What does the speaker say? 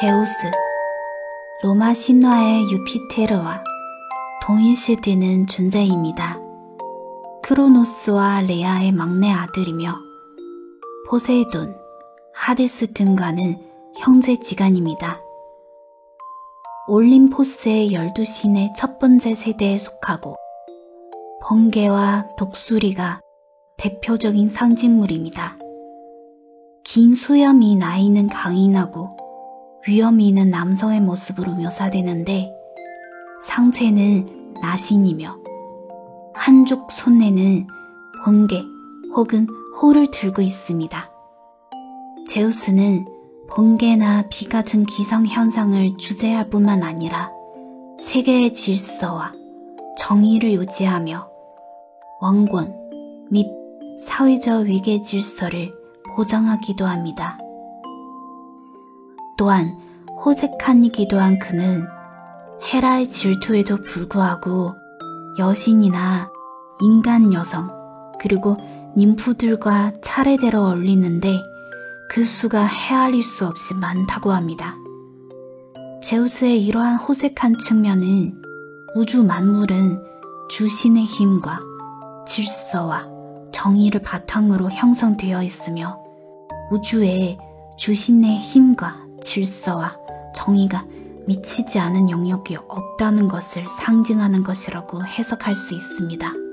제우스, 로마 신화의 유피테르와 동일시되는 존재입니다. 크로노스와 레아의 막내 아들이며 포세이돈, 하데스 등과는 형제지간입니다. 올림포스의 열두 신의 첫 번째 세대에 속하고 번개와 독수리가 대표적인 상징물입니다. 긴 수염이 나이는 강인하고 위험이 있는 남성의 모습으로 묘사되는데 상체는 나신이며 한쪽 손에는 번개 혹은 호를 들고 있습니다. 제우스는 번개나 비 같은 기상 현상을 주재할 뿐만 아니라 세계의 질서와 정의를 유지하며 왕권 및 사회적 위계 질서를 보장하기도 합니다. 또한 호색한이기도 한 그는 헤라의 질투에도 불구하고 여신이나 인간 여성 그리고 님프들과 차례대로 어울리는데 그 수가 헤아릴 수 없이 많다고 합니다. 제우스의 이러한 호색한 측면은 우주 만물은 주신의 힘과 질서와 정의를 바탕으로 형성되어 있으며 우주에 주신의 힘과 질서와 정의가 미치지 않은 영역이 없다는 것을 상징하는 것이라고 해석할 수 있습니다.